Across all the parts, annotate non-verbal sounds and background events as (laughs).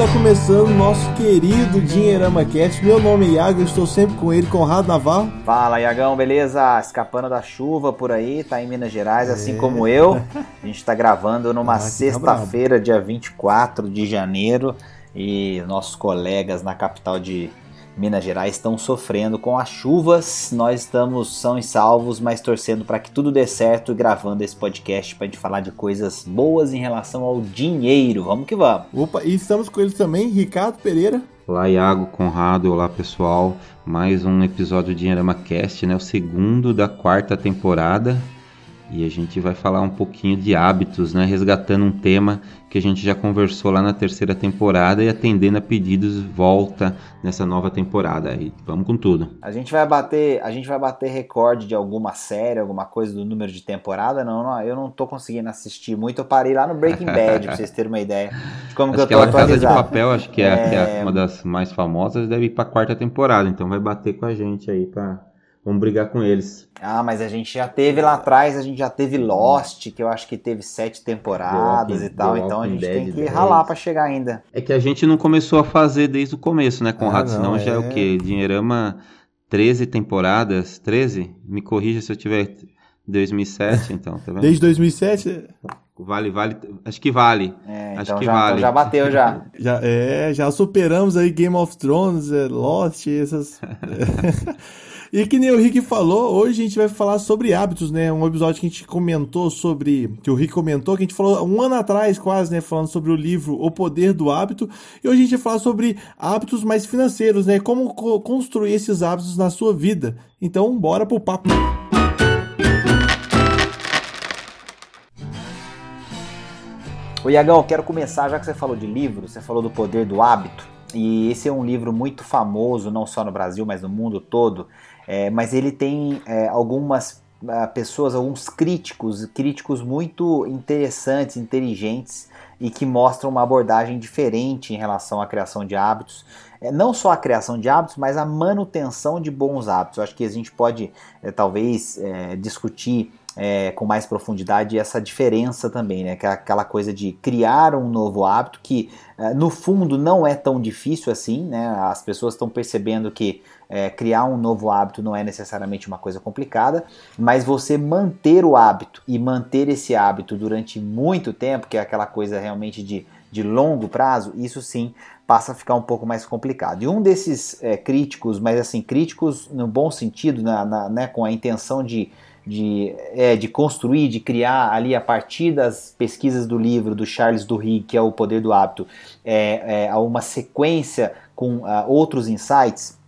está começando o nosso querido Dinheirama Cast. Meu nome é Iago, eu estou sempre com ele, Conrado Navarro. Fala, Iagão, beleza? Escapando da chuva por aí, tá em Minas Gerais, assim é. como eu. A gente está gravando numa ah, sexta-feira, dia 24 de janeiro, e nossos colegas na capital de Minas Gerais estão sofrendo com as chuvas. Nós estamos são e salvos, mas torcendo para que tudo dê certo e gravando esse podcast para a gente falar de coisas boas em relação ao dinheiro. Vamos que vamos. Opa, e estamos com ele também, Ricardo Pereira. Olá, Iago, Conrado, olá pessoal. Mais um episódio do Dinheirama Cast, né? O segundo da quarta temporada. E a gente vai falar um pouquinho de hábitos, né? Resgatando um tema que a gente já conversou lá na terceira temporada e atendendo a pedidos volta nessa nova temporada. E vamos com tudo. A gente vai bater, a gente vai bater recorde de alguma série, alguma coisa do número de temporada? Não, não eu não tô conseguindo assistir muito. Eu parei lá no Breaking Bad pra vocês terem uma ideia de como acho que eu tô Casa de Papel, acho que é, é... Que é uma das mais famosas, deve ir pra quarta temporada. Então vai bater com a gente aí pra Vamos brigar com eles. Ah, mas a gente já teve lá atrás, a gente já teve Lost, que eu acho que teve sete temporadas Walking, e tal, então a gente Dead, tem que 10. ralar para chegar ainda. É que a gente não começou a fazer desde o começo, né, Conrado? Ah, não, Senão é... já é o quê? Dinheirama 13 temporadas, 13? Me corrija se eu tiver 2007, então, tá vendo? Desde 2007? Vale, vale. Acho que vale. É, acho então que já, vale. Então já bateu já. (laughs) já. É, já superamos aí Game of Thrones, é, Lost, essas. (laughs) E que nem o Rick falou, hoje a gente vai falar sobre hábitos, né? Um episódio que a gente comentou sobre. Que o Rick comentou, que a gente falou um ano atrás, quase, né? Falando sobre o livro O Poder do Hábito. E hoje a gente vai falar sobre hábitos mais financeiros, né? Como co construir esses hábitos na sua vida. Então, bora pro papo. O Iagão, quero começar, já que você falou de livro, você falou do poder do hábito, e esse é um livro muito famoso, não só no Brasil, mas no mundo todo. É, mas ele tem é, algumas uh, pessoas, alguns críticos, críticos muito interessantes, inteligentes e que mostram uma abordagem diferente em relação à criação de hábitos. É, não só a criação de hábitos, mas a manutenção de bons hábitos. Eu acho que a gente pode é, talvez é, discutir é, com mais profundidade essa diferença também, né? Que aquela coisa de criar um novo hábito que é, no fundo não é tão difícil assim, né? As pessoas estão percebendo que é, criar um novo hábito não é necessariamente uma coisa complicada, mas você manter o hábito e manter esse hábito durante muito tempo, que é aquela coisa realmente de, de longo prazo, isso sim passa a ficar um pouco mais complicado. E um desses é, críticos, mas assim, críticos no bom sentido, na, na, né, com a intenção de de, é, de construir, de criar ali a partir das pesquisas do livro do Charles Duhigg, que é o Poder do Hábito, é, é, uma sequência com uh, outros insights,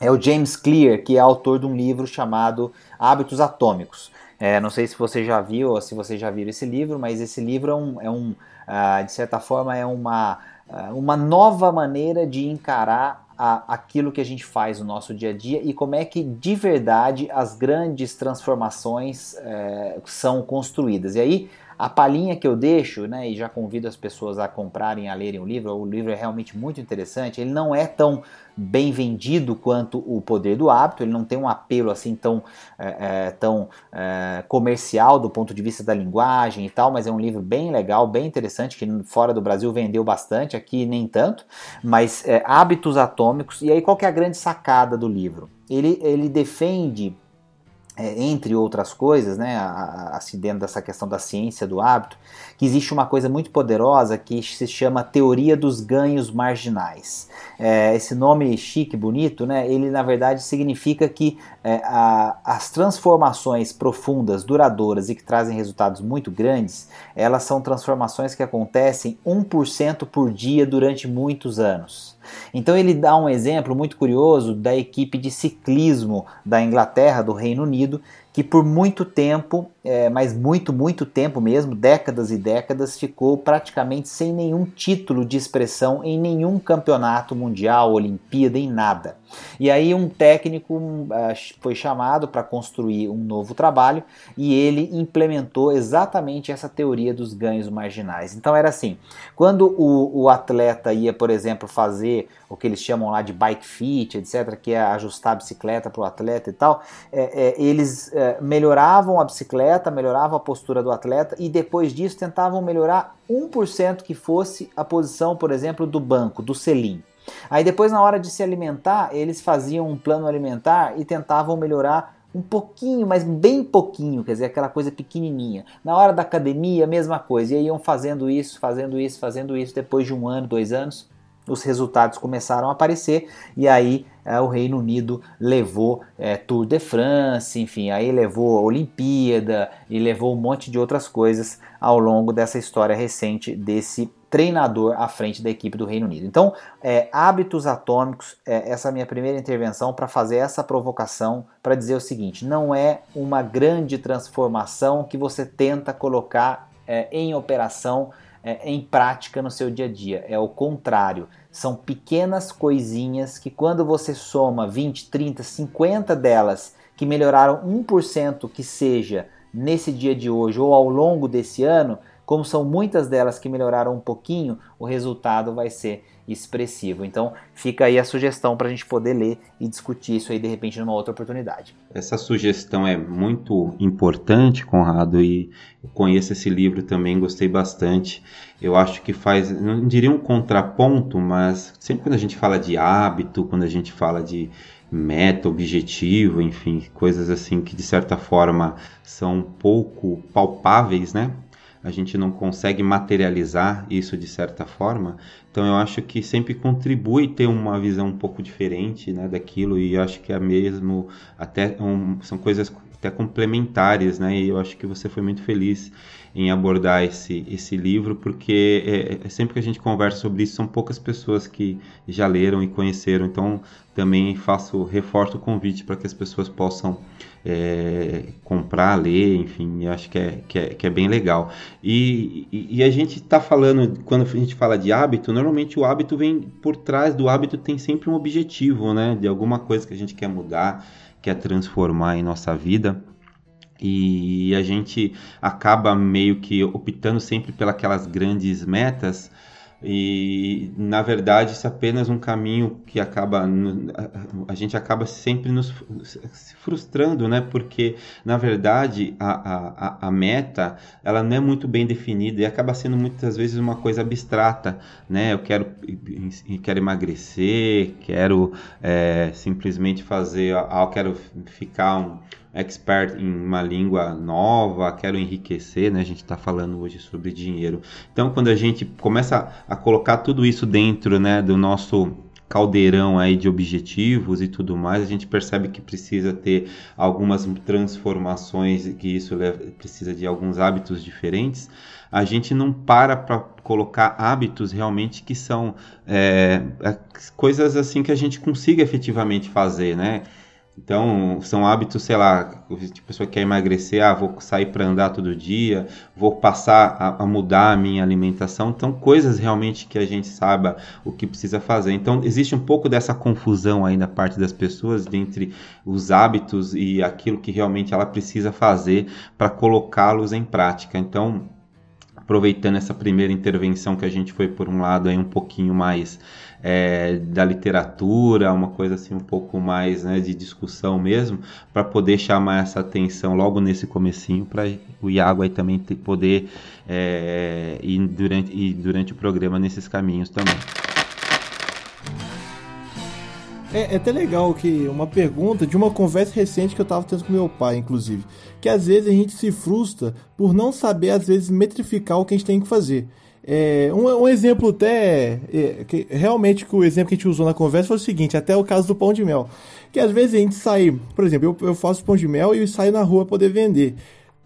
é o James Clear, que é autor de um livro chamado Hábitos Atômicos. É, não sei se você já viu ou se você já viu esse livro, mas esse livro é um, é um uh, de certa forma, é uma, uh, uma nova maneira de encarar a, aquilo que a gente faz no nosso dia a dia e como é que de verdade as grandes transformações é, são construídas. E aí a palhinha que eu deixo, né, e já convido as pessoas a comprarem, a lerem o livro, o livro é realmente muito interessante. Ele não é tão bem vendido quanto o Poder do Hábito, ele não tem um apelo assim tão, é, é, tão é, comercial do ponto de vista da linguagem e tal, mas é um livro bem legal, bem interessante, que fora do Brasil vendeu bastante, aqui nem tanto, mas é, Hábitos Atômicos. E aí qual que é a grande sacada do livro? Ele, ele defende é, entre outras coisas, né, assim dentro dessa questão da ciência do hábito, que existe uma coisa muito poderosa que se chama teoria dos ganhos marginais. É, esse nome chique, bonito, né, ele na verdade significa que é, a, as transformações profundas, duradouras e que trazem resultados muito grandes, elas são transformações que acontecem 1% por dia durante muitos anos. Então ele dá um exemplo muito curioso da equipe de ciclismo da Inglaterra, do Reino Unido, que por muito tempo, é, mas muito, muito tempo mesmo, décadas e décadas, ficou praticamente sem nenhum título de expressão em nenhum campeonato mundial, Olimpíada, em nada. E aí um técnico uh, foi chamado para construir um novo trabalho e ele implementou exatamente essa teoria dos ganhos marginais. Então era assim, quando o, o atleta ia, por exemplo, fazer o que eles chamam lá de bike fit, etc., que é ajustar a bicicleta para o atleta e tal, é, é, eles é, melhoravam a bicicleta, melhoravam a postura do atleta e depois disso tentavam melhorar 1% que fosse a posição, por exemplo, do banco, do selim. Aí depois, na hora de se alimentar, eles faziam um plano alimentar e tentavam melhorar um pouquinho, mas bem pouquinho, quer dizer, aquela coisa pequenininha. Na hora da academia, mesma coisa, e aí iam fazendo isso, fazendo isso, fazendo isso, depois de um ano, dois anos, os resultados começaram a aparecer e aí é, o Reino Unido levou é, Tour de France, enfim, aí levou a Olimpíada e levou um monte de outras coisas ao longo dessa história recente desse treinador à frente da equipe do Reino Unido. Então, é, hábitos atômicos, é, essa é a minha primeira intervenção para fazer essa provocação, para dizer o seguinte: não é uma grande transformação que você tenta colocar é, em operação, é, em prática no seu dia a dia. É o contrário. São pequenas coisinhas que, quando você soma 20, 30, 50 delas que melhoraram 1% que seja nesse dia de hoje ou ao longo desse ano, como são muitas delas que melhoraram um pouquinho, o resultado vai ser expressivo. Então fica aí a sugestão para a gente poder ler e discutir isso aí de repente numa outra oportunidade. Essa sugestão é muito importante, Conrado, e eu conheço esse livro também, gostei bastante. Eu acho que faz, não diria um contraponto, mas sempre quando a gente fala de hábito, quando a gente fala de meta, objetivo, enfim, coisas assim que de certa forma são pouco palpáveis, né? A gente não consegue materializar isso de certa forma. Então eu acho que sempre contribui ter uma visão um pouco diferente né, daquilo e eu acho que é mesmo até um, são coisas até complementares, né? E eu acho que você foi muito feliz em abordar esse, esse livro, porque é, é, sempre que a gente conversa sobre isso, são poucas pessoas que já leram e conheceram. Então, também faço, reforço o convite para que as pessoas possam é, comprar, ler, enfim, acho que é, que é, que é bem legal. E, e, e a gente está falando, quando a gente fala de hábito, normalmente o hábito vem por trás do hábito, tem sempre um objetivo, né? De alguma coisa que a gente quer mudar, quer transformar em nossa vida e a gente acaba meio que optando sempre pelas grandes metas e na verdade isso é apenas um caminho que acaba a, gente acaba sempre nos se frustrando né? Porque na verdade a, a, a meta ela não é muito bem definida e acaba sendo muitas vezes uma coisa abstrata né? Eu quero quero emagrecer quero é, simplesmente fazer ah, eu quero ficar um expert em uma língua nova, quero enriquecer, né? A gente está falando hoje sobre dinheiro. Então, quando a gente começa a colocar tudo isso dentro, né, do nosso caldeirão aí de objetivos e tudo mais, a gente percebe que precisa ter algumas transformações, que isso precisa de alguns hábitos diferentes. A gente não para para colocar hábitos realmente que são é, coisas assim que a gente consiga efetivamente fazer, né? Então, são hábitos, sei lá, a pessoa quer emagrecer, ah, vou sair para andar todo dia, vou passar a, a, mudar a minha alimentação. Então, coisas realmente que a gente saiba o que precisa fazer. Então, existe um pouco dessa confusão aí na parte das pessoas entre os hábitos e aquilo que realmente ela precisa fazer para colocá-los em prática. Então, aproveitando essa primeira intervenção que a gente foi por um lado aí um pouquinho mais é, da literatura, uma coisa assim um pouco mais né, de discussão mesmo, para poder chamar essa atenção logo nesse comecinho, para o Iago aí também ter, poder é, ir, durante, ir durante o programa nesses caminhos também. É, é, até legal que uma pergunta de uma conversa recente que eu estava tendo com meu pai, inclusive, que às vezes a gente se frustra por não saber às vezes metrificar o que a gente tem que fazer. É, um, um, exemplo até. É, que, realmente, que o exemplo que a gente usou na conversa foi o seguinte: até o caso do pão de mel. Que às vezes a gente sai, por exemplo, eu, eu faço pão de mel e saio na rua poder vender.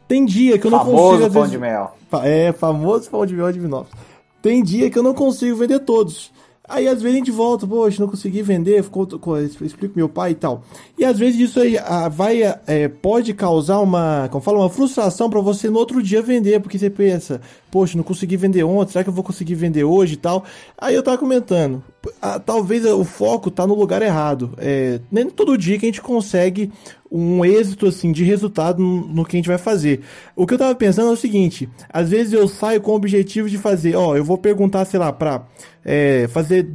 Tem dia que eu não famoso consigo. Famoso pão vezes, de mel. É, famoso pão de mel de Vinópolis. Tem dia que eu não consigo vender todos. Aí às vezes a gente volta, poxa, não consegui vender, explico meu pai e tal. E às vezes isso aí ah, vai, é, pode causar uma, como fala, uma frustração para você no outro dia vender, porque você pensa, poxa, não consegui vender ontem, será que eu vou conseguir vender hoje e tal? Aí eu tava comentando, ah, talvez o foco tá no lugar errado. É, nem todo dia que a gente consegue um êxito assim de resultado no, que a gente vai fazer. O que eu tava pensando é o seguinte: às vezes eu saio com o objetivo de fazer, ó, eu vou perguntar, sei lá, pra é, fazer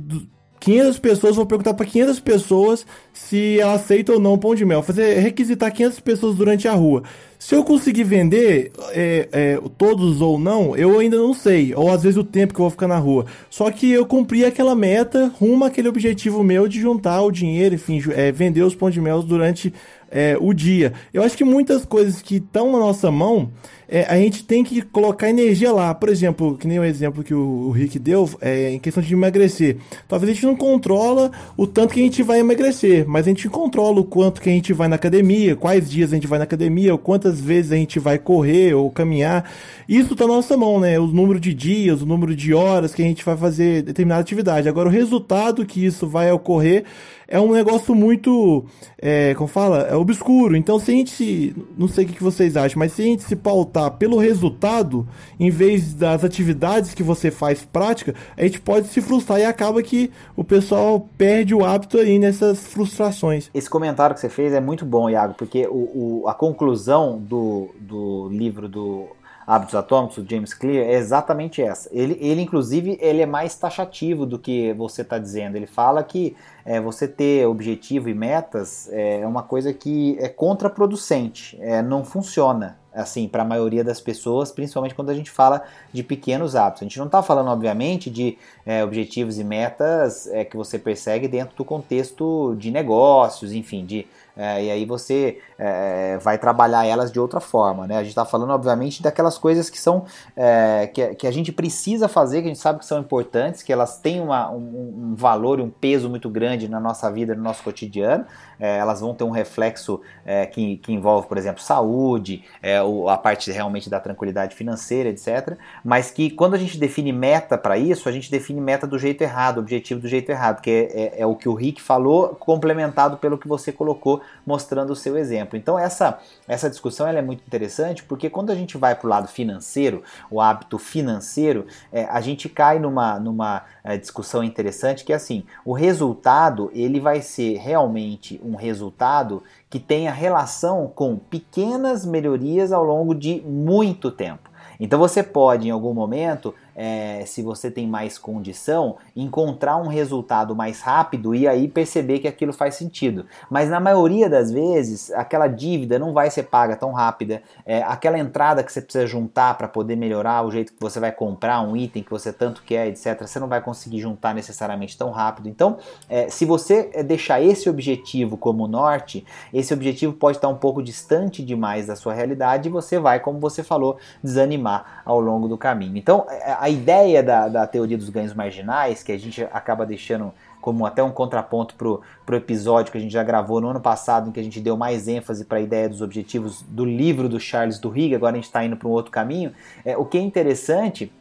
500 pessoas, vou perguntar para 500 pessoas se ela aceita ou não o pão de mel. Fazer requisitar 500 pessoas durante a rua. Se eu conseguir vender é, é, todos ou não, eu ainda não sei. Ou às vezes o tempo que eu vou ficar na rua. Só que eu cumpri aquela meta rumo àquele objetivo meu de juntar o dinheiro, enfim, é, vender os pão de mel durante é, o dia. Eu acho que muitas coisas que estão na nossa mão, é, a gente tem que colocar energia lá. Por exemplo, que nem o exemplo que o, o Rick deu, é, em questão de emagrecer. Talvez a gente não controla o tanto que a gente vai emagrecer, mas a gente controla o quanto que a gente vai na academia, quais dias a gente vai na academia, ou quantas vezes a gente vai correr ou caminhar. Isso está na nossa mão, né? O número de dias, o número de horas que a gente vai fazer determinada atividade. Agora, o resultado que isso vai ocorrer é um negócio muito, é, como fala, é obscuro. Então, se a gente, não sei o que vocês acham, mas se a gente se pautar pelo resultado, em vez das atividades que você faz prática, a gente pode se frustrar e acaba que o pessoal perde o hábito aí nessas frustrações. Esse comentário que você fez é muito bom, Iago, porque o, o a conclusão do, do livro do Hábitos Atômicos, do James Clear, é exatamente essa. Ele, ele inclusive, ele é mais taxativo do que você está dizendo. Ele fala que é, você ter objetivo e metas é uma coisa que é contraproducente, é, não funciona assim para a maioria das pessoas, principalmente quando a gente fala de pequenos hábitos. A gente não está falando, obviamente, de é, objetivos e metas é, que você persegue dentro do contexto de negócios, enfim, de é, e aí você é, vai trabalhar elas de outra forma, né? A gente está falando, obviamente, daquelas coisas que são é, que, que, a gente precisa fazer, que a gente sabe que são importantes, que elas têm uma, um, um, valor e um peso muito grande na nossa vida, no nosso cotidiano. É, elas vão ter um reflexo é, que, que, envolve, por exemplo, saúde, é, a parte realmente da tranquilidade financeira, etc. Mas que quando a gente define meta para isso, a gente define meta do jeito errado, objetivo do jeito errado, que é, é o que o Rick falou, complementado pelo que você colocou mostrando o seu exemplo. Então essa, essa discussão é muito interessante porque quando a gente vai para o lado financeiro, o hábito financeiro, é, a gente cai numa, numa é, discussão interessante que é assim, o resultado ele vai ser realmente um resultado que tenha relação com pequenas melhorias ao longo de muito tempo. Então você pode, em algum momento, é, se você tem mais condição, encontrar um resultado mais rápido e aí perceber que aquilo faz sentido. Mas na maioria das vezes, aquela dívida não vai ser paga tão rápida, é, aquela entrada que você precisa juntar para poder melhorar o jeito que você vai comprar um item que você tanto quer, etc., você não vai conseguir juntar necessariamente tão rápido. Então, é, se você é, deixar esse objetivo como norte, esse objetivo pode estar um pouco distante demais da sua realidade e você vai, como você falou, desanimar ao longo do caminho. Então, é, a ideia da, da teoria dos ganhos marginais, que a gente acaba deixando como até um contraponto para o episódio que a gente já gravou no ano passado, em que a gente deu mais ênfase para a ideia dos objetivos do livro do Charles Duhigg, agora a gente está indo para um outro caminho. É, o que é interessante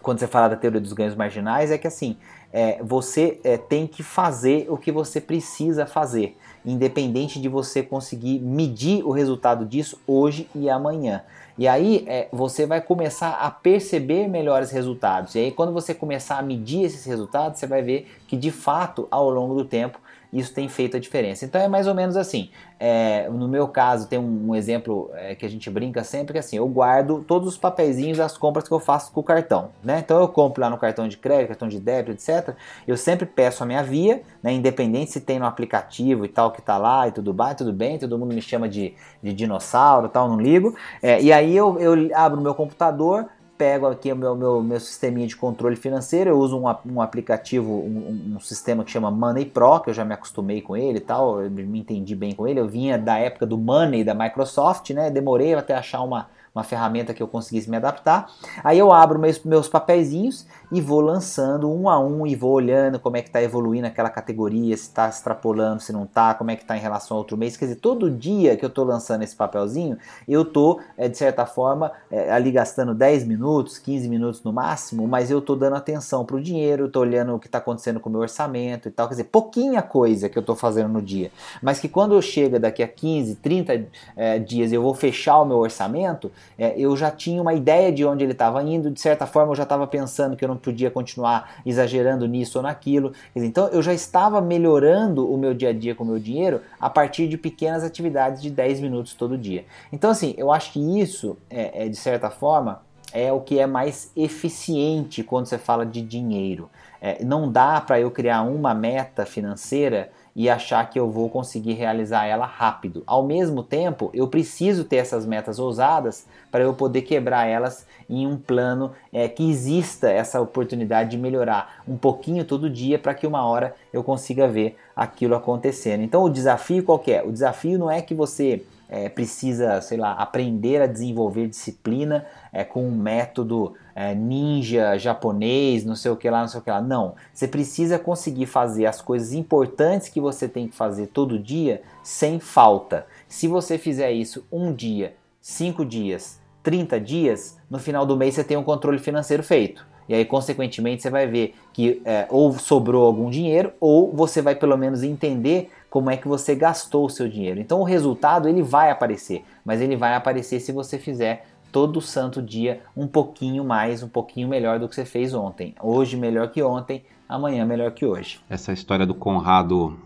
quando você fala da teoria dos ganhos marginais é que assim é, você é, tem que fazer o que você precisa fazer, independente de você conseguir medir o resultado disso hoje e amanhã. E aí é, você vai começar a perceber melhores resultados. E aí, quando você começar a medir esses resultados, você vai ver que de fato, ao longo do tempo, isso tem feito a diferença. Então é mais ou menos assim. É, no meu caso, tem um, um exemplo é, que a gente brinca sempre que assim, eu guardo todos os papeizinhos das compras que eu faço com o cartão. Né? Então eu compro lá no cartão de crédito, cartão de débito, etc. Eu sempre peço a minha via, né? independente se tem no aplicativo e tal que tá lá e tudo bem, tudo bem, todo mundo me chama de, de dinossauro tal, não ligo. É, e aí eu, eu abro meu computador, pego aqui o meu, meu, meu sisteminha de controle financeiro, eu uso um, um aplicativo, um, um, sistema que chama Money Pro, que eu já me acostumei com ele e tal, me entendi bem com ele. Eu vinha da época do Money da Microsoft, né? Demorei até achar uma, uma ferramenta que eu conseguisse me adaptar. Aí eu abro meus, meus papeizinhos e vou lançando um a um e vou olhando como é que está evoluindo aquela categoria, se está extrapolando, se não está, como é que está em relação ao outro mês. Quer dizer, todo dia que eu estou lançando esse papelzinho, eu estou, é, de certa forma, é, ali gastando 10 minutos, 15 minutos no máximo, mas eu estou dando atenção para o dinheiro, estou olhando o que está acontecendo com o meu orçamento e tal. Quer dizer, pouquinha coisa que eu estou fazendo no dia, mas que quando eu chego daqui a 15, 30 é, dias eu vou fechar o meu orçamento, é, eu já tinha uma ideia de onde ele estava indo, de certa forma eu já estava pensando que eu não podia continuar exagerando nisso ou naquilo. Então eu já estava melhorando o meu dia a dia com o meu dinheiro a partir de pequenas atividades de 10 minutos todo dia. Então, assim, eu acho que isso, é, é de certa forma, é o que é mais eficiente quando você fala de dinheiro. é, não dá para eu criar uma meta financeira e achar que eu vou conseguir realizar ela rápido. Ao mesmo tempo, eu preciso ter essas metas ousadas para eu poder quebrar elas em um plano é, que exista essa oportunidade de melhorar um pouquinho todo dia para que uma hora eu consiga ver aquilo acontecendo. Então, o desafio qual é? O desafio não é que você é, precisa, sei lá, aprender a desenvolver disciplina é, com um método é, ninja japonês, não sei o que lá, não sei o que lá. Não. Você precisa conseguir fazer as coisas importantes que você tem que fazer todo dia sem falta. Se você fizer isso um dia, cinco dias, 30 dias, no final do mês você tem um controle financeiro feito. E aí, consequentemente, você vai ver que é, ou sobrou algum dinheiro, ou você vai pelo menos entender como é que você gastou o seu dinheiro. Então, o resultado ele vai aparecer, mas ele vai aparecer se você fizer todo santo dia um pouquinho mais, um pouquinho melhor do que você fez ontem. Hoje melhor que ontem, amanhã melhor que hoje. Essa história do Conrado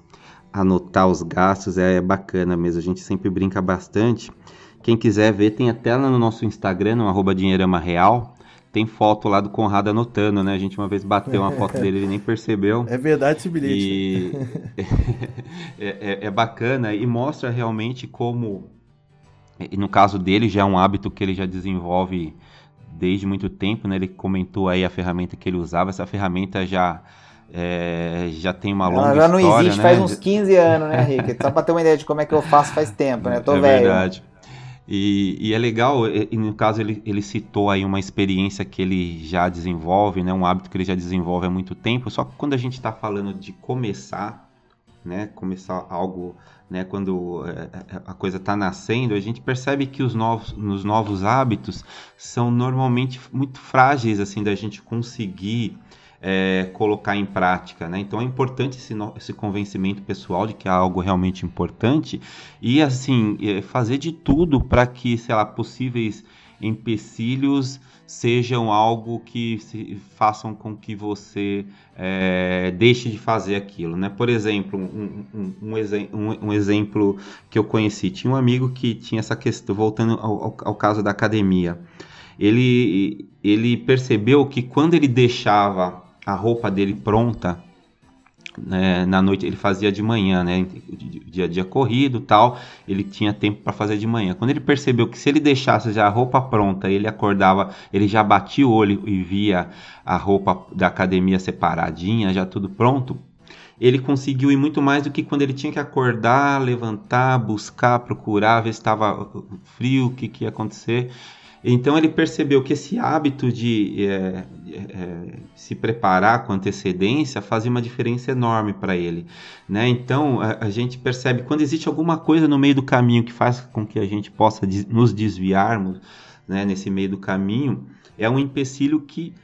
anotar os gastos é bacana mesmo. A gente sempre brinca bastante. Quem quiser ver, tem até lá no nosso Instagram, no arroba Dinheirama Real. Tem foto lá do Conrado anotando, né? A gente uma vez bateu uma foto (laughs) dele, ele nem percebeu. É verdade esse bilhete. E... (laughs) é, é, é bacana e mostra realmente como e no caso dele já é um hábito que ele já desenvolve desde muito tempo, né? Ele comentou aí a ferramenta que ele usava, essa ferramenta já é, já tem uma longa Ela já não história, existe né? faz uns 15 anos, né, Rick? Só para ter uma ideia de como é que eu faço faz tempo, né? Tô é velho. verdade. E, e, é legal, e, no caso ele, ele citou aí uma experiência que ele já desenvolve, né, um hábito que ele já desenvolve há muito tempo, só que quando a gente está falando de começar, né, começar algo né, quando é, é, a coisa está nascendo, a gente percebe que os novos, nos novos hábitos são normalmente muito frágeis assim da gente conseguir é, colocar em prática, né? Então é importante esse, esse, convencimento pessoal de que é algo realmente importante e assim é, fazer de tudo para que, sei lá, possíveis empecilhos sejam algo que se, façam com que você é, deixe de fazer aquilo, né? Por exemplo, um, um, um, um, exemplo que eu conheci, tinha um amigo que tinha essa questão, voltando ao, ao caso da academia, ele, ele percebeu que quando ele deixava a roupa dele pronta né, na noite ele fazia de manhã, né, dia a dia corrido, tal, ele tinha tempo para fazer de manhã. Quando ele percebeu que se ele deixasse já a roupa pronta, ele acordava, ele já batia o olho e via a roupa da academia separadinha, já tudo pronto, ele conseguiu ir muito mais do que quando ele tinha que acordar, levantar, buscar, procurar, ver se estava frio, o que, que ia acontecer. Então ele percebeu que esse hábito de é, é, se preparar com antecedência fazia uma diferença enorme para ele. Né? Então a, a, gente percebe quando existe alguma coisa no meio do caminho que faz com que a gente possa des nos desviarmos né, nesse meio do caminho, é um empecilho que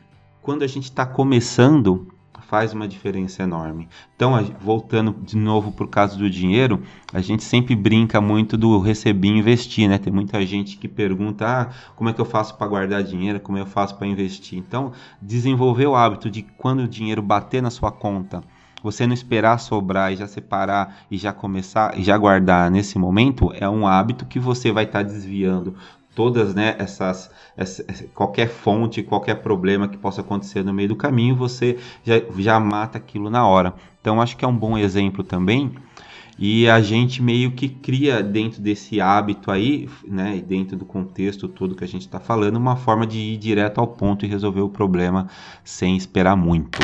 quando a gente está começando faz uma diferença enorme. Então, voltando de novo por caso do dinheiro, a gente sempre brinca muito do receber e investir, né? Tem muita gente que pergunta: ah, como é que eu faço para guardar dinheiro? Como eu faço para investir? Então, desenvolver o hábito de quando o dinheiro bater na sua conta, você não esperar sobrar e já separar e já começar e já guardar nesse momento é um hábito que você vai estar tá desviando todas né, essas, essa, qualquer fonte, qualquer problema que possa acontecer no meio do caminho, você já, já mata aquilo na hora. Então acho que é um bom exemplo também. E a gente meio que cria dentro desse hábito aí, né, dentro do contexto todo que a gente está falando, uma forma de ir direto ao ponto e resolver o problema sem esperar muito.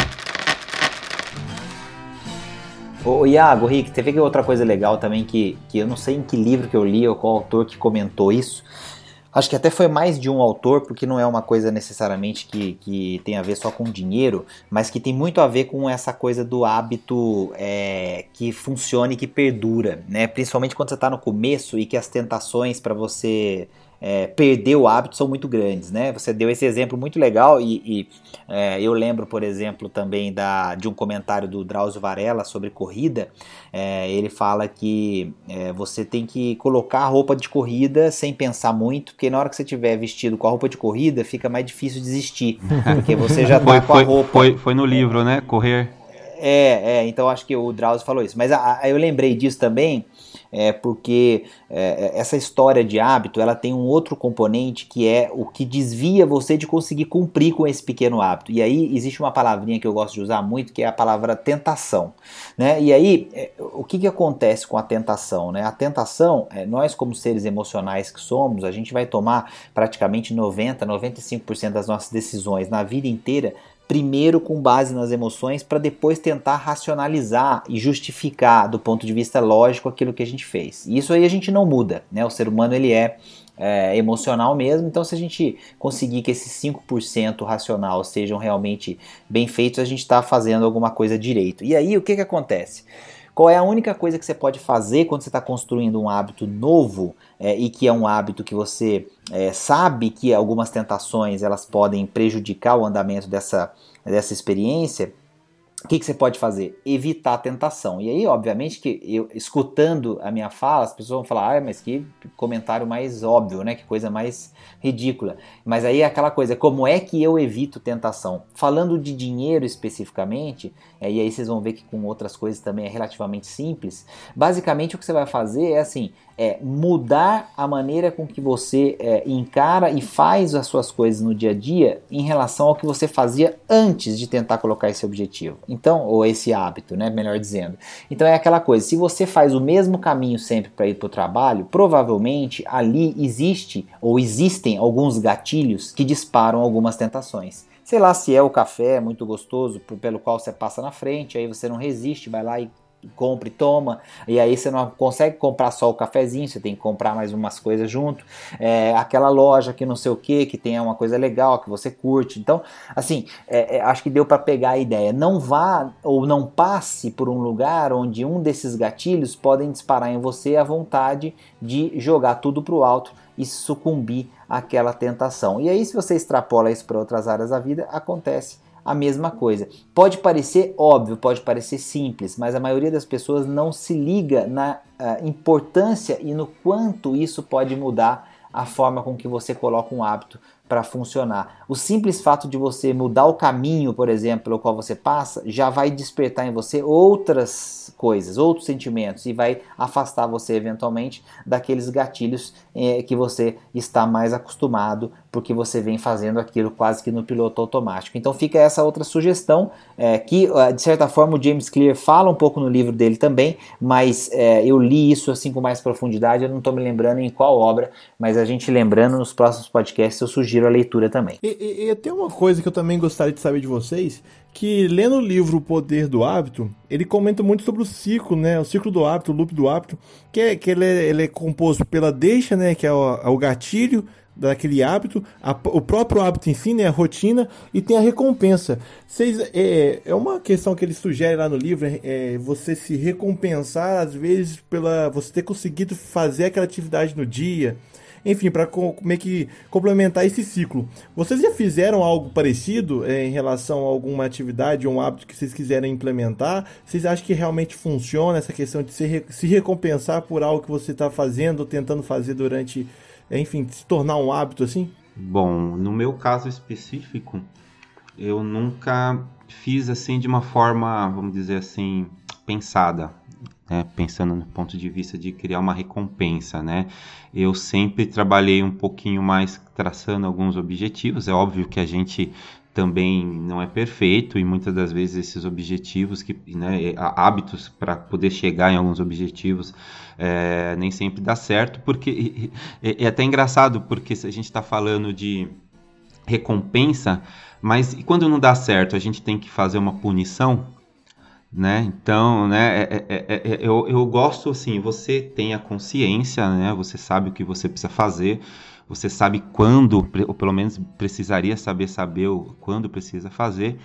Ô, Iago, Rick, teve outra coisa legal também que, que eu não sei em que livro que eu li ou qual autor que comentou isso, Acho que até foi mais de um autor, porque não é uma coisa necessariamente que, que tem a ver só com dinheiro, mas que tem muito a ver com essa coisa do hábito é, que funciona e que perdura, né? Principalmente quando você está no começo e que as tentações para você é, perder o hábito são muito grandes, né? Você deu esse exemplo muito legal e, e é, eu lembro, por exemplo, também da, de um comentário do Drauzio Varela sobre corrida. É, ele fala que é, você tem que colocar a roupa de corrida sem pensar muito, porque na hora que você tiver vestido com a roupa de corrida fica mais difícil desistir, (laughs) porque você já tá foi, com a roupa. Foi, foi no livro, né? Correr É, é, então acho que o Drauzio falou isso. Mas a, a, eu lembrei disso também, é, porque é, essa história de hábito ela tem um outro componente que é o que desvia você de conseguir cumprir com esse pequeno hábito. E aí existe uma palavrinha que eu gosto de usar muito, que é a palavra tentação. Né? E aí, é, o que, que acontece com a tentação? Né? A tentação, é, nós como seres emocionais que somos, a gente vai tomar praticamente 90, 95% das nossas decisões na vida inteira primeiro com base nas emoções para depois tentar racionalizar e justificar do ponto de vista lógico aquilo que a gente fez. E isso aí a gente não muda, né? O ser humano ele é, é emocional mesmo, então se a gente conseguir que esses 5% racional sejam realmente bem feitos, a gente está fazendo alguma coisa direito. E aí o que, que acontece? Qual é a única coisa que você pode fazer quando você está construindo um hábito novo é, e que é um hábito que você é, sabe que algumas tentações elas podem prejudicar o andamento dessa, dessa experiência? O que, que, você pode fazer? Evitar a tentação. E aí, obviamente, que eu escutando a minha fala, as pessoas vão falar, ah, mas que comentário mais óbvio, né? Que coisa mais ridícula. Mas aí é aquela coisa, como é que eu evito tentação? Falando de dinheiro especificamente, é, e aí vocês vão ver que com outras coisas também é relativamente simples. Basicamente, o que você vai fazer é assim: é mudar a maneira com que você é, encara e faz as suas coisas no dia a dia em relação ao que você fazia antes de tentar colocar esse objetivo. Então, ou esse hábito, né? Melhor dizendo. Então é aquela coisa: se você faz o mesmo caminho sempre para ir para o trabalho, provavelmente ali existe ou existem alguns gatilhos que disparam algumas tentações. Sei lá se é o café muito gostoso pelo qual você passa na frente, aí você não resiste, vai lá e compre, toma, e aí você não consegue comprar só o cafezinho, você tem que comprar mais umas coisas junto, é, aquela loja que não sei o que, que tem uma coisa legal, que você curte, então, assim, é, é, acho que deu para pegar a ideia, não vá ou não passe por um lugar onde um desses gatilhos podem disparar em você a vontade de jogar tudo pro alto e sucumbir àquela tentação, e aí se você extrapola isso para outras áreas da vida, acontece a mesma coisa. Pode parecer óbvio, pode parecer simples, mas a maioria das pessoas não se liga na uh, importância e no quanto isso pode mudar a forma com que você coloca um hábito para funcionar. O simples fato de você mudar o caminho, por exemplo, pelo qual você passa, já vai despertar em você outras coisas, outros sentimentos e vai afastar você eventualmente daqueles gatilhos eh, que você está mais acostumado, porque você vem fazendo aquilo quase que no piloto automático. Então fica essa outra sugestão eh, que eh, de certa forma o James Clear fala um pouco no livro dele também, mas eu li isso assim com mais profundidade. Eu não estou me lembrando em qual obra, mas a gente lembrando nos próximos podcasts eu sugiro sugiro a leitura também. E, e, e tem uma coisa que eu também gostaria de saber de vocês, que lendo o livro O Poder do Hábito, ele comenta muito sobre o ciclo, né? O ciclo do hábito, o loop do hábito, que, é, que ele, é, ele é composto pela deixa, né? Que é o, é o gatilho daquele hábito, a, o próprio hábito em si, né, a rotina, e tem a recompensa. Vocês, é, é uma questão que ele sugere lá no livro, é, é você se recompensar, às vezes, pela você ter conseguido fazer aquela atividade no dia, enfim, para meio que complementar esse ciclo. Vocês já fizeram algo parecido é, em relação a alguma atividade ou um hábito que vocês quiserem implementar? Vocês acham que realmente funciona essa questão de se, se recompensar por algo que você está fazendo tentando fazer durante, enfim, se tornar um hábito assim? Bom, no meu caso específico, eu nunca fiz assim de uma forma, vamos dizer assim, pensada né, pensando no ponto de vista de criar uma recompensa, né? Eu sempre trabalhei um pouquinho mais traçando alguns objetivos. É óbvio que a gente também não é perfeito e muitas das vezes esses objetivos que né, hábitos para poder chegar em alguns objetivos é, nem sempre dá certo porque é, é até engraçado porque se a gente está falando de recompensa mas quando não dá certo a gente tem que fazer uma punição né? Então, né, é, é, é, é, eu, eu gosto assim, você tem a consciência, né? Você sabe o que você precisa fazer, você sabe quando, ou pelo menos precisaria saber saber quando precisa fazer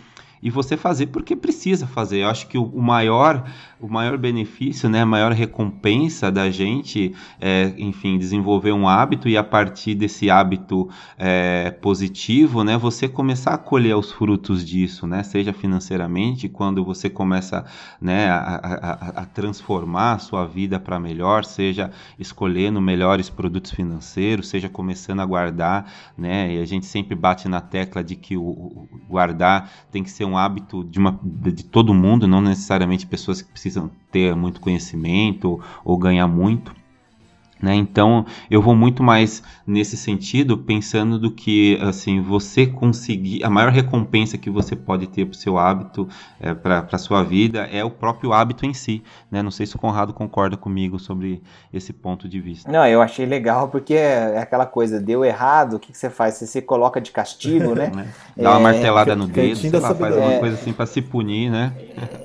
e você fazer porque precisa fazer. Eu acho que o, o maior o maior benefício, né, a maior recompensa da gente é, enfim, desenvolver um hábito e a partir desse hábito é, positivo, né, você começar a colher os frutos disso, né, seja financeiramente, quando você começa, né, a, a, a transformar a sua vida para melhor, seja escolhendo melhores produtos financeiros, seja começando a guardar, né, e a gente sempre bate na tecla de que o, o guardar tem que ser um um hábito de, uma, de todo mundo, não necessariamente pessoas que precisam ter muito conhecimento ou ganhar muito. Né? Então eu vou muito mais nesse sentido, pensando do que assim você conseguir a maior recompensa que você pode ter para o seu hábito, é, para a sua vida, é o próprio hábito em si. Né? Não sei se o Conrado concorda comigo sobre esse ponto de vista. Não, eu achei legal porque é aquela coisa, deu errado, o que, que você faz? Você se coloca de castigo, né? né? (laughs) Dá uma é, martelada no dedo, sei lá, faz alguma coisa assim para se punir, né?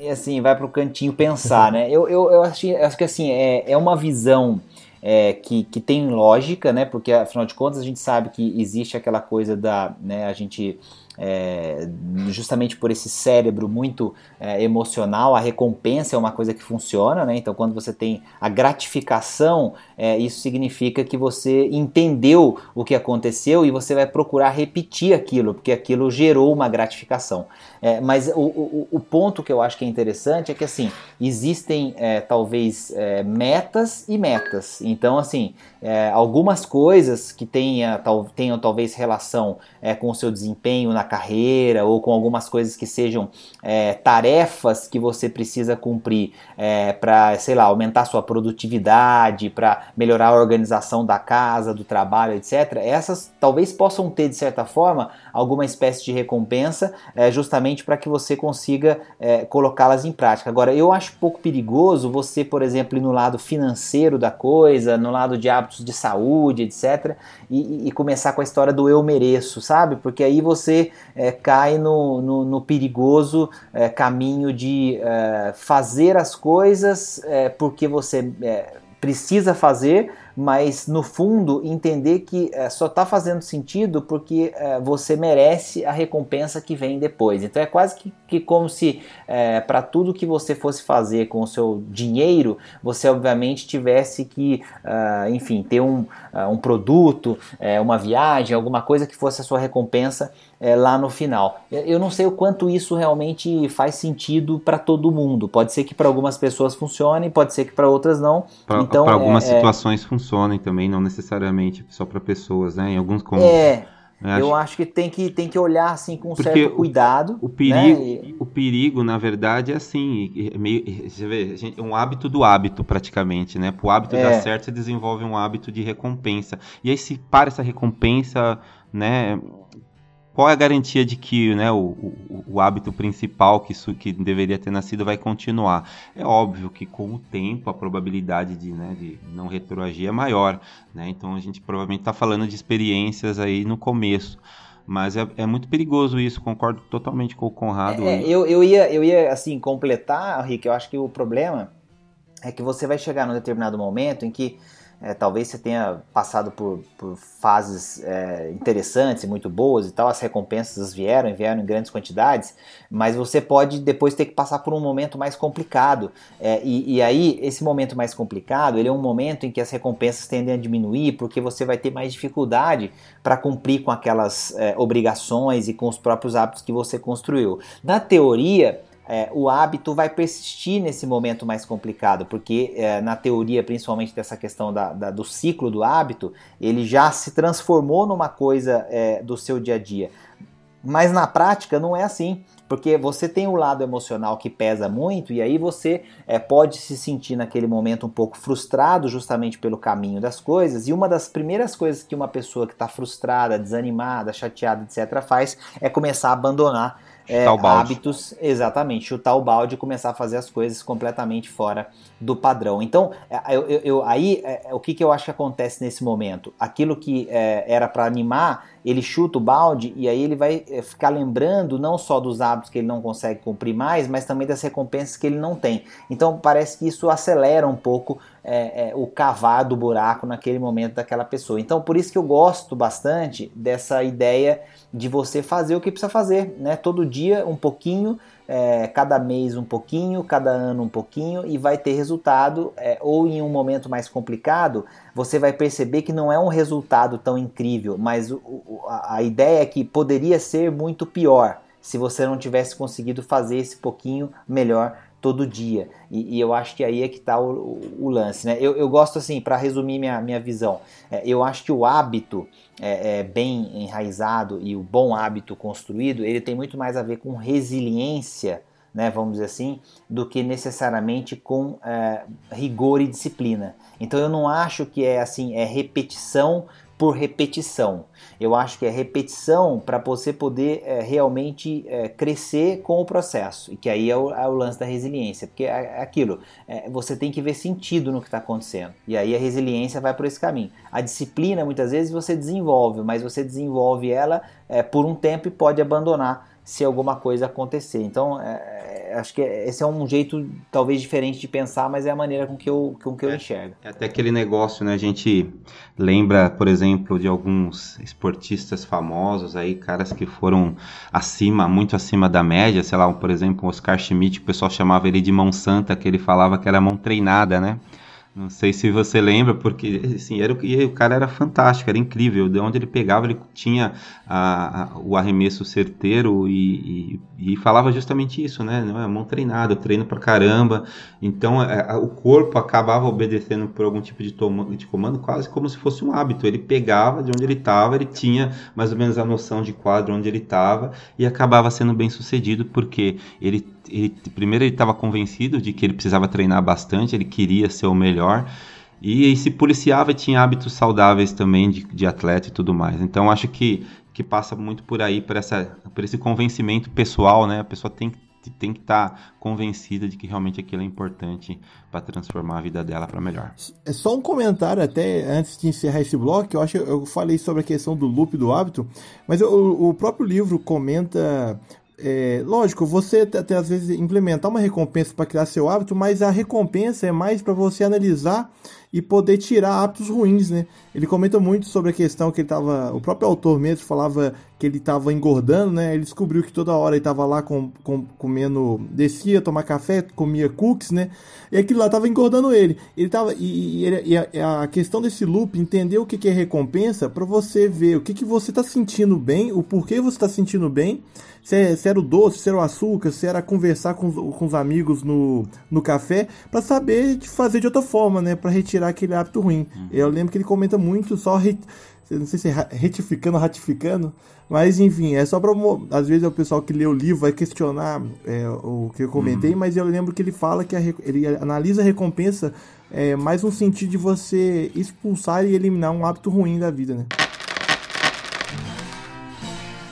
E assim, vai para o cantinho pensar, né? Eu, eu, eu acho, acho que assim, é, é uma visão é, que, que tem lógica, né? Porque afinal de contas a gente sabe que existe aquela coisa da, né? A gente é, justamente por esse cérebro muito é, emocional, a recompensa é uma coisa que funciona, né? Então, quando você tem a gratificação, é, isso significa que você entendeu o que aconteceu e você vai procurar repetir aquilo, porque aquilo gerou uma gratificação. É, mas o, o, o, ponto que eu acho que é interessante é que assim existem é, talvez é, metas e metas. Então, assim, algumas coisas que tenha, tal, tenham talvez relação com o seu desempenho na carreira ou com algumas coisas que sejam é, tarefas que você precisa cumprir é, para, sei lá, aumentar sua produtividade, para melhorar a organização da casa, do trabalho, etc. Essas talvez possam ter, de certa forma, alguma espécie de recompensa, é, justamente para que você consiga é, colocá-las em prática. Agora, eu acho pouco perigoso você, por exemplo, ir no lado financeiro da coisa, no lado de hábitos de saúde, etc., e, e começar com a história do eu mereço, sabe? Porque aí você é, cai no, no, no perigoso é, caminho de é, fazer as coisas é, porque você é, precisa fazer, mas no fundo entender que é, só está fazendo sentido porque é, você merece a recompensa que vem depois. Então é quase que, que como se é, para tudo que você fosse fazer com o seu dinheiro, você obviamente tivesse que, uh, enfim, ter um, uh, um produto, é, uma viagem, alguma coisa que fosse a sua recompensa é, lá no final. Eu não sei o quanto isso realmente faz sentido para todo mundo. Pode ser que para algumas pessoas funcione, pode ser que para outras não. Pra, então, para algumas situações funciona funcionem também, não necessariamente só para pessoas, né? Em alguns como É. Eu, eu acho... que tem que tem que olhar assim com um certo cuidado. O, o perigo, né? o perigo, na verdade, é assim, é meio, você vê, um hábito do hábito praticamente, né? Para o hábito é. dar certo, você desenvolve um hábito de recompensa. E aí se para essa recompensa, né? Qual é a garantia de que né, o, o, o, hábito principal que, isso, que deveria ter nascido vai continuar? É óbvio que com o tempo a probabilidade de, né, de não retroagir é maior. Né? Então a gente provavelmente está falando de experiências aí no começo. Mas é, é, muito perigoso isso, concordo totalmente com o Conrado. É, eu, eu, ia, eu ia assim completar, Rick, eu acho que o problema é que você vai chegar num determinado momento em que é, talvez você tenha passado por, por fases é, interessantes e muito boas e tal, as recompensas vieram, vieram em grandes quantidades, mas você pode depois ter que passar por um momento mais complicado. É, e, e, aí, esse momento mais complicado, ele é um momento em que as recompensas tendem a diminuir, porque você vai ter mais dificuldade para cumprir com aquelas é, obrigações e com os próprios hábitos que você construiu. Na teoria, é, o hábito vai persistir nesse momento mais complicado, porque é, na teoria, principalmente dessa questão da, da, do ciclo do hábito, ele já se transformou numa coisa é, do seu dia a dia. Mas na prática não é assim, porque você tem o lado emocional que pesa muito e aí você é, pode se sentir naquele momento um pouco frustrado justamente pelo caminho das coisas. E uma das primeiras coisas que uma pessoa que está frustrada, desanimada, chateada, etc., faz é começar a abandonar é, hábitos, exatamente, chutar o balde e começar a fazer as coisas completamente fora do padrão. Então, é, eu, eu, eu aí, é, o que, que eu acho que acontece nesse momento? Aquilo que é, era para animar, ele chuta o balde e aí ele vai é, ficar lembrando não só dos hábitos que ele não consegue cumprir mais, mas também das recompensas que ele não tem. Então, parece que isso acelera um pouco é, é, o cavar do buraco naquele momento daquela pessoa. Então, por isso que eu gosto bastante dessa ideia de você fazer o que precisa fazer, né? Todo dia um pouquinho, é, cada mês um pouquinho, cada ano um pouquinho e vai ter resultado. É, ou em um momento mais complicado, você vai perceber que não é um resultado tão incrível, mas o, a, a ideia é que poderia ser muito pior se você não tivesse conseguido fazer esse pouquinho melhor todo dia. E, e, eu acho que aí é que está o, o, o, lance. Né? Eu, eu gosto, assim, para resumir minha, minha visão, é, eu acho que o hábito é, é, bem enraizado e o bom hábito construído, ele tem muito mais a ver com resiliência, né, vamos dizer assim, do que necessariamente com é, rigor e disciplina. Então eu não acho que é assim, é repetição por repetição. Eu acho que é repetição para você poder é, realmente é, crescer com o processo. E que aí é o, é o lance da resiliência. Porque é, é aquilo, é, você tem que ver sentido no que está acontecendo. E aí a resiliência vai por esse caminho. A disciplina, muitas vezes, você desenvolve, mas você desenvolve ela é, por um tempo e pode abandonar se alguma coisa acontecer. Então, é, é, acho que esse é um jeito talvez diferente de pensar, mas é a maneira com que eu, com que eu é, enxergo. É até aquele negócio, né? A gente lembra, por exemplo, de alguns esportistas famosos aí, caras que foram acima, muito acima da média, sei lá, por exemplo, o Oscar Schmidt, o pessoal chamava ele de mão santa, que ele falava que era mão treinada, né? Não sei se você lembra, porque assim, era, o cara era fantástico, era incrível. De onde ele pegava, ele tinha a, a, o arremesso certeiro e, e, e, falava justamente isso, né? Não é mão treinada, treino pra caramba. Então a, a, o corpo acabava obedecendo por algum tipo de, toma, de comando, quase como se fosse um hábito. Ele pegava de onde ele estava, ele tinha mais ou menos a noção de quadro onde ele estava e acabava sendo bem sucedido porque ele ele, primeiro ele estava convencido de que ele precisava treinar bastante, ele queria ser o melhor. E, e se policiava tinha hábitos saudáveis também de, de atleta e tudo mais. Então acho que, que passa muito por aí, por, essa, por esse convencimento pessoal, né? A pessoa tem tem que estar tá convencida de que realmente aquilo é importante para transformar a vida dela para melhor. É só um comentário até antes de encerrar esse bloco, eu acho que eu falei sobre a questão do loop do hábito, mas o, o próprio livro comenta é, lógico, você até às vezes implementar uma recompensa para criar seu hábito, mas a recompensa é mais para você analisar e poder tirar hábitos ruins, né? Ele comenta muito sobre a questão que ele tava, o próprio autor mesmo falava que ele estava engordando, né? Ele descobriu que toda hora ele estava lá com, com, comendo, descia, tomar café, comia cookies, né? E aquilo lá estava engordando ele. Ele tava e, e, e a, a, questão desse loop, entender o que, que é recompensa para você ver o que, que você está sentindo bem, o porquê você está sentindo bem, se, é, era o doce, se era o açúcar, se era conversar com, com os amigos no, no café, para saber fazer de outra forma, né? Para retirar tirar aquele hábito ruim. Uhum. Eu lembro que ele comenta muito, só re... não sei se é retificando, ratificando, mas enfim, é só para às vezes o pessoal que lê o livro vai questionar é, o que eu comentei, uhum. mas eu lembro que ele fala que a, ele analisa a recompensa é, mais no sentido de você expulsar e eliminar um hábito ruim da vida, né?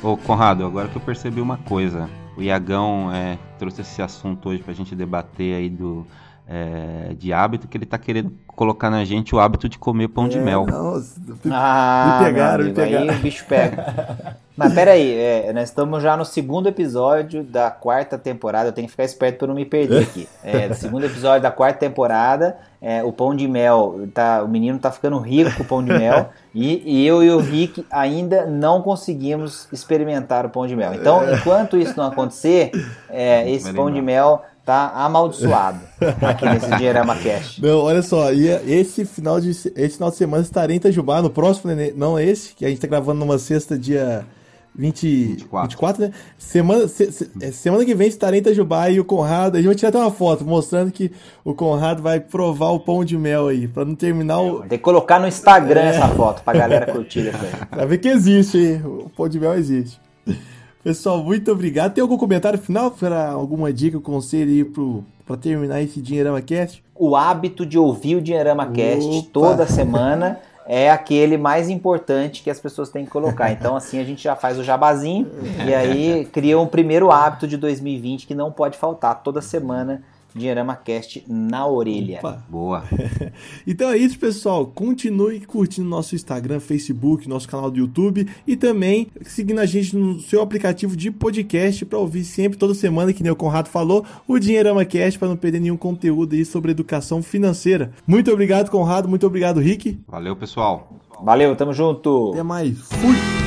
Ô Conrado, agora que eu percebi uma coisa, o Iagão é, trouxe esse assunto hoje pra gente debater aí do é, de hábito que ele está querendo colocar na gente o hábito de comer pão é, de mel. Nossa, ah, me pegaram, amigo, me pegaram. Aí o bicho pega. Mas peraí, é, nós estamos já no segundo episódio da quarta temporada. Eu tenho que ficar esperto para não me perder aqui. É, segundo episódio da quarta temporada. É, o pão de mel, tá, o menino tá ficando rico com o pão de mel. e, e, eu e o Rick ainda não conseguimos experimentar o pão de mel. Então, enquanto isso não acontecer, é, esse pão de mel tá amaldiçoado aqui nesse Dinheirama Cash. (laughs) Não, olha só, e esse final de, esse final de semana estarei em Itajubá, no próximo, né, não esse, que a gente tá gravando numa sexta, dia 20, 24. 24, né? Semana, se, se, é, semana que vem estarei em Itajubá e o Conrado, a gente vai tirar até uma foto mostrando que o Conrado vai provar o pão de mel aí, pra não terminar o... Tem que colocar no Instagram é. essa foto pra galera curtir depois. (laughs) pra ver que existe, hein? O pão de mel existe. Pessoal, muito obrigado. Tem algum comentário final para alguma dica, conselho aí pro, pra terminar esse Dinheirama Cast? O hábito de ouvir o Dinheirama Cast toda semana é aquele mais importante que as pessoas têm que colocar. Então, assim, a gente já faz o jabazinho e aí cria um primeiro hábito de 2020 que não pode faltar toda semana Dinheirama Cast na orelha. Opa. Boa. (laughs) então é isso, pessoal. Continue curtindo nosso Instagram, Facebook, nosso canal do YouTube e também seguindo a gente no seu aplicativo de podcast para ouvir sempre, toda semana, que nem o Conrado falou, o Dinheirama Cast para não perder nenhum conteúdo aí sobre educação financeira. Muito obrigado, Conrado. Muito obrigado, Rick. Valeu, pessoal. Valeu, tamo junto. Até mais. Fui.